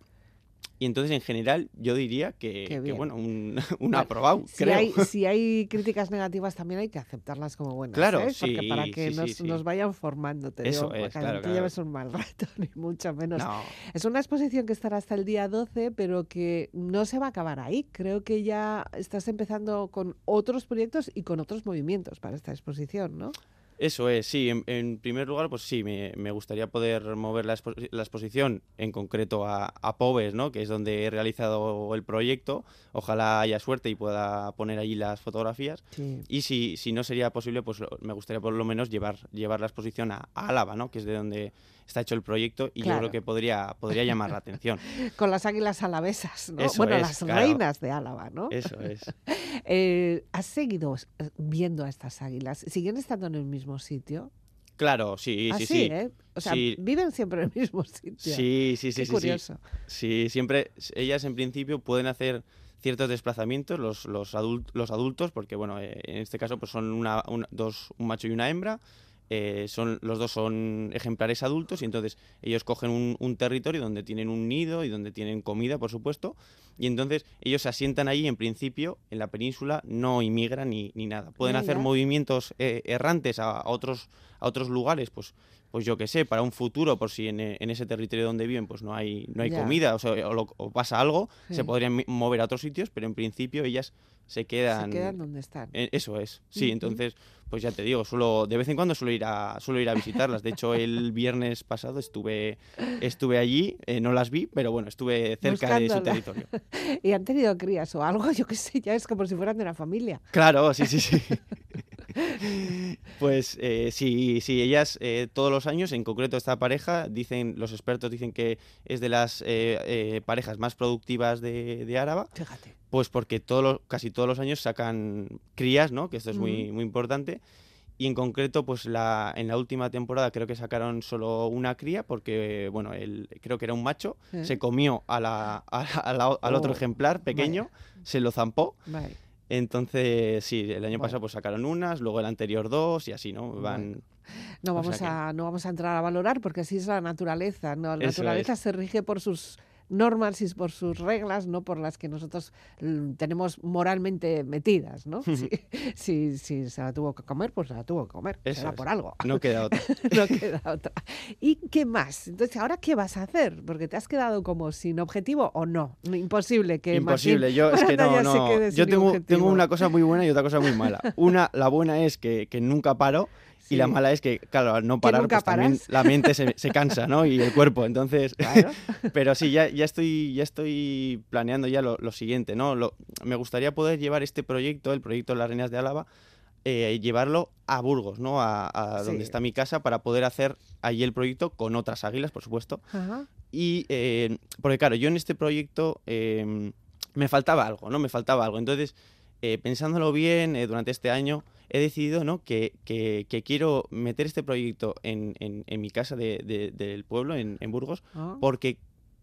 Y entonces, en general, yo diría que, bueno, un, un aprobado, si creo. Hay, si hay críticas negativas, también hay que aceptarlas como buenas. Claro, ¿eh? sí. Porque para que nos, vayan formando, te Eso digo, es, para que lleves un mal rato, ni mucho menos. No. Es una exposición que estará hasta el día 12, pero que no se va a acabar ahí. Creo que ya estás empezando con otros proyectos y con otros movimientos para esta exposición, ¿no? Eso es, sí. En, primer lugar, pues sí, me, gustaría poder mover la, exposición en concreto a, a, Pobes, ¿no? que es donde he realizado el proyecto. Ojalá haya suerte y pueda poner allí las fotografías. Y si, si no sería posible, pues me gustaría por lo menos llevar, llevar la exposición a, a Álava, ¿no? que es de donde está hecho el proyecto y yo creo que podría, podría llamar la atención. Con las águilas alavesas, ¿no? bueno, las reinas de Álava, ¿no? Eso es. Eh, ¿Has seguido eh, viendo a estas águilas? ¿Siguen estando en el mismo sitio? Claro, sí, sí, sí. ¿eh? O sea, viven siempre en el mismo sitio. Sí, sí, sí. Qué curioso. Sí. siempre, ellas en principio pueden hacer ciertos desplazamientos, los, los, los adultos, porque bueno, en este caso pues son una, dos, un macho y una hembra, eh, son, los dos son ejemplares adultos y entonces ellos cogen un, territorio donde tienen un nido y donde tienen comida, por supuesto, y entonces ellos se asientan ahí en principio en la península, no inmigran ni, ni nada. Pueden hacer movimientos eh, errantes a, otros, a otros lugares, pues, pues yo qué sé, para un futuro, por si en, ese territorio donde viven pues no hay, no hay comida o, o, pasa algo, se podrían mover a otros sitios, pero en principio ellas se quedan... Se quedan donde están. Eh, eso es, sí, entonces pues ya te digo, solo de vez en cuando suelo ir a, suelo ir a visitarlas. De hecho, el viernes pasado estuve, estuve allí, eh, no las vi, pero bueno, estuve cerca de su territorio. ¿Y han tenido crías o algo? Yo qué sé, ya es como si fueran de la familia. Claro, sí, sí, sí. Pues eh, sí, sí, ellas eh, todos los años, en concreto esta pareja, dicen, los expertos dicen que es de las parejas más productivas de, de Áraba. Fíjate. Pues porque casi todos los años sacan crías, ¿no? Que esto es muy, muy importante. y en concreto, pues la, en la última temporada creo que sacaron solo una cría porque, bueno, el, creo que era un macho, se comió a la, al otro oh, ejemplar pequeño, se lo zampó. Entonces, sí, el año pasado pues sacaron unas, luego el anterior dos y así, ¿no? Van... No vamos, a, no vamos a entrar a valorar porque así es la naturaleza. ¿no? La naturaleza se rige por sus normas y por sus reglas, no por las que nosotros mm, tenemos moralmente metidas, ¿no? si, si, se la tuvo que comer, pues se la tuvo que comer. Será por algo. No queda otra. no queda otra. ¿Y qué más? Entonces, ¿ahora qué vas a hacer? Porque te has quedado como sin objetivo o no. Imposible que Imposible. Yo es que no, no. Yo tengo, tengo una cosa muy buena y otra cosa muy mala. Una, la buena es que, que nunca paro y la mala es que, claro, al no parar, pues también la mente se, se, cansa, ¿no? Y el cuerpo, entonces... pero sí, ya, ya, estoy, ya estoy planeando ya lo, siguiente, ¿no? Lo, me gustaría poder llevar este proyecto, el proyecto de las Reinas de Álava, eh, llevarlo a Burgos, ¿no? A, donde está mi casa, para poder hacer allí el proyecto con otras águilas, por supuesto. Y, eh, porque claro, yo en este proyecto em, me faltaba algo, ¿no? Me faltaba algo. Entonces, eh, pensándolo bien, durante este año he decidido ¿no? que, quiero meter este proyecto en, mi casa del pueblo, en, Burgos, ah. porque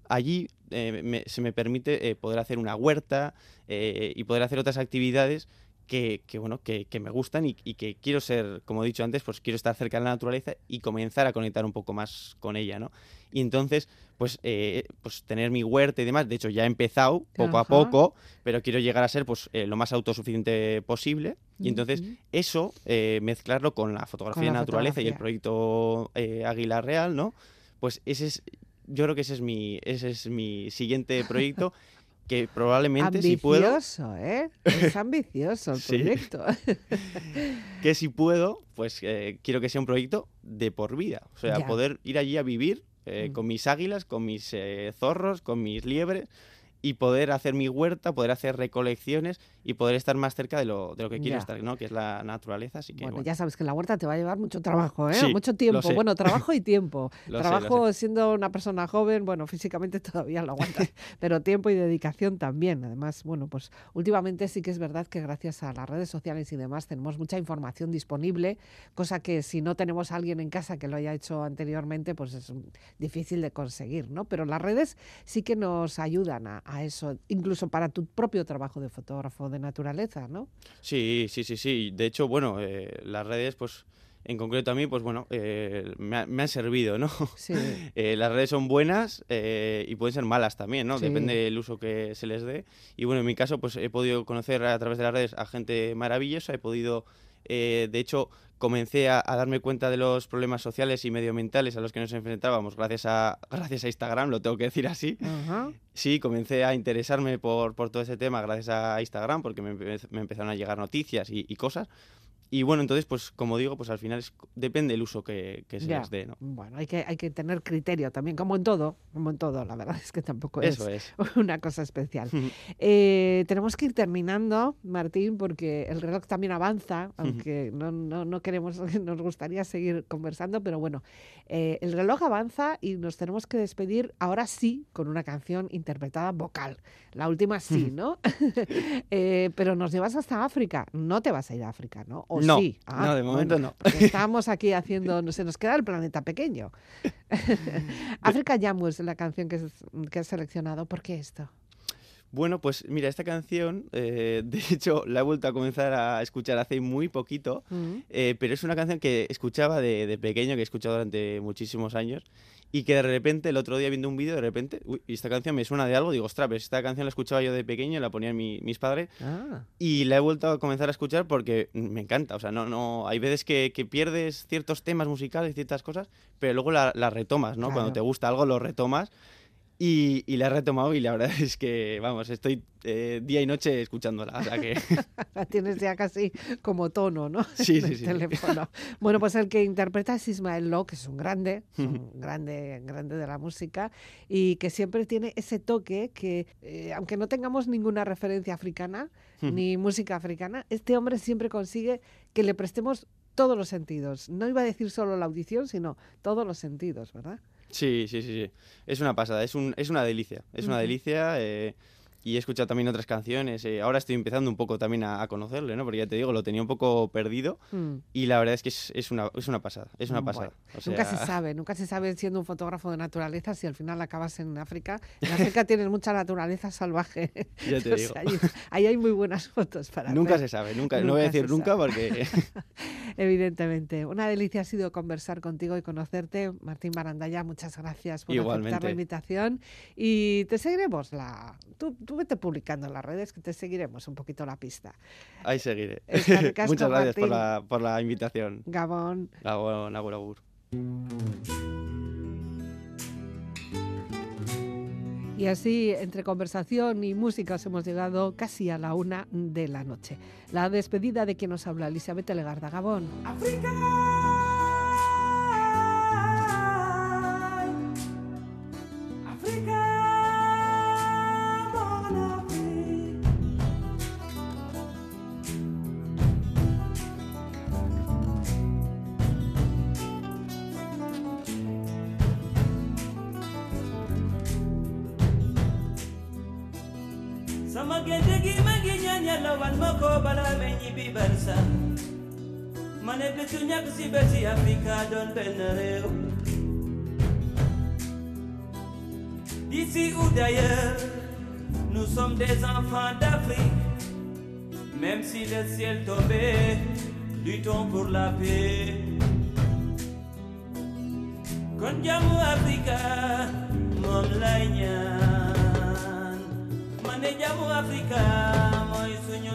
allí eh, se me permite eh, poder hacer una huerta eh, y poder hacer otras actividades que, bueno, que, me gustan y, que quiero ser, como he dicho antes, pues quiero estar cerca de la naturaleza y comenzar a conectar un poco más con ella, ¿no? Y entonces, pues, eh, pues tener mi huerta y demás, de hecho ya he empezado poco a poco, pero quiero llegar a ser pues eh, lo más autosuficiente posible. Y entonces eso, eh, mezclarlo con la fotografía de naturaleza y el proyecto Águila Real, ¿no? Pues ese es, yo creo que ese es mi, ese es mi siguiente proyecto que probablemente si puedo... Ambicioso, ¿eh? Es ambicioso el proyecto. que si puedo, pues eh, quiero que sea un proyecto de por vida. O sea, poder ir allí a vivir eh, mm. con mis águilas, con mis eh, zorros, con mis liebres y poder hacer mi huerta, poder hacer recolecciones y poder estar más cerca de lo, de lo que quiero estar, ¿no? que es la naturaleza. Así que, bueno, ya sabes que la huerta te va a llevar mucho trabajo, ¿eh? mucho tiempo. Bueno, trabajo y tiempo. trabajo siendo una persona joven, bueno, físicamente todavía lo aguantas, pero tiempo y dedicación también. Además, bueno, pues últimamente sí que es verdad que gracias a las redes sociales y demás tenemos mucha información disponible, cosa que si no tenemos a alguien en casa que lo haya hecho anteriormente, pues es difícil de conseguir, ¿no? Pero las redes sí que nos ayudan a, a eso, incluso para tu propio trabajo de fotógrafo, de naturaleza, ¿no? Sí, sí, sí, sí. De hecho, bueno, eh, las redes, pues en concreto a mí, pues bueno, eh, me, han servido, ¿no? Sí. Eh, las redes son buenas y pueden ser malas también, ¿no? Depende del uso que se les dé. Y bueno, en mi caso, pues he podido conocer a través de las redes a gente maravillosa, he podido, de hecho, comencé a, darme cuenta de los problemas sociales y medioambientales a los que nos enfrentábamos gracias a, gracias a Instagram, lo tengo que decir así. Sí, comencé a interesarme por, por, todo ese tema gracias a Instagram porque me, me empezaron a llegar noticias y, y cosas. Y bueno, entonces, pues como digo, pues al final depende el uso que, se les dé, ¿no? Bueno, hay que, hay que tener criterio también, como en todo, como en todo, la verdad es que tampoco es, una cosa especial. Eh, tenemos que ir terminando, Martín, porque el reloj también avanza, aunque no, no, no, queremos, nos gustaría seguir conversando, pero bueno, eh, el reloj avanza y nos tenemos que despedir ahora sí con una canción interpretada vocal. La última sí, ¿no? Eh, pero nos llevas hasta África, no te vas a ir a África, ¿no? No, sí? no, de momento no. Estamos aquí haciendo, se nos queda el planeta pequeño. África Yamu es la canción que, que has seleccionado. ¿Por qué esto? Bueno, pues mira, esta canción, eh, de hecho, la he vuelto a comenzar a escuchar hace muy poquito, mm. eh, pero es una canción que escuchaba de, de, pequeño, que he escuchado durante muchísimos años, y que de repente, el otro día viendo un vídeo, de repente, uy, esta canción me suena de algo, digo, ostras, pues esta canción la escuchaba yo de pequeño, la ponían mis padres, ah. y la he vuelto a comenzar a escuchar porque me encanta, o sea, no, no, hay veces que, que pierdes ciertos temas musicales, ciertas cosas, pero luego las la retomas, ¿no? Cuando te gusta algo, lo retomas y, la he retomado y la verdad es que, vamos, estoy eh, día y noche escuchándola. O sea que... la tienes ya casi como tono, ¿no? Sí, sí, sí. Bueno, pues el que interpreta es Ismael Lo, que es un grande, un grande, grande de la música y que siempre tiene ese toque que, eh, aunque no tengamos ninguna referencia africana ni música africana, este hombre siempre consigue que le prestemos todos los sentidos. No iba a decir solo la audición, sino todos los sentidos, ¿verdad? Sí, sí, sí, sí. Es una pasada, es, un, es una delicia. Es una delicia. Eh, y he escuchado también otras canciones. Eh, ahora estoy empezando un poco también a, conocerle, ¿no? Porque ya te digo, lo tenía un poco perdido mm. y la verdad es que es, una, es una pasada, es una pasada. Nunca se sabe, nunca se sabe siendo un fotógrafo de naturaleza si al final acabas en África. En África tienes mucha naturaleza salvaje. Ya te digo. ahí, hay muy buenas fotos para Nunca se sabe, nunca, no voy a decir nunca porque... Evidentemente. Una delicia ha sido conversar contigo y conocerte. Martín Barandaya, muchas gracias por aceptar la invitación y te seguiremos la... Tú, vete publicando en las redes que te seguiremos un poquito la pista. Ahí seguiré. Muchas gracias por la, por la, invitación. Gabón. Gabón, agur, agur. Y así, entre conversación y música, hemos llegado casi a la una de la noche. La despedida de quien nos habla, Elizabeth Legarda Gabón. ¡África! Enfants d'Afrique. Même si le ciel tombait, luttons pour la paix. Kon jamu Afrika, mom lay ñaan. Mané jamu Afrika, moy suñu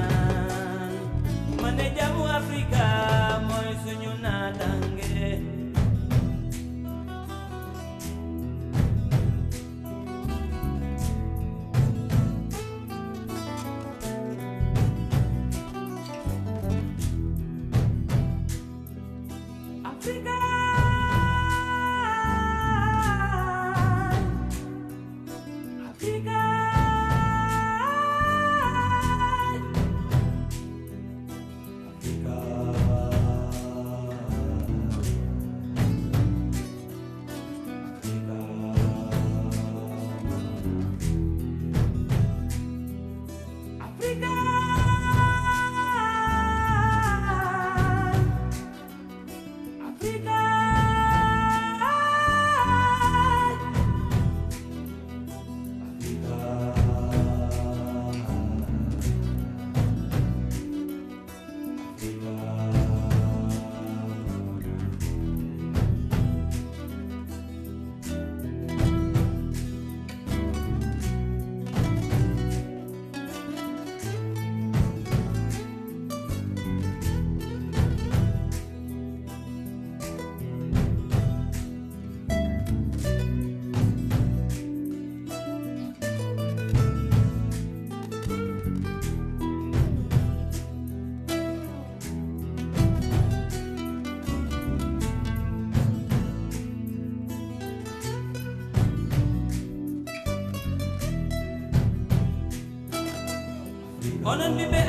ma ne jàmmu Afrika mooy suñu naataange Onan mi be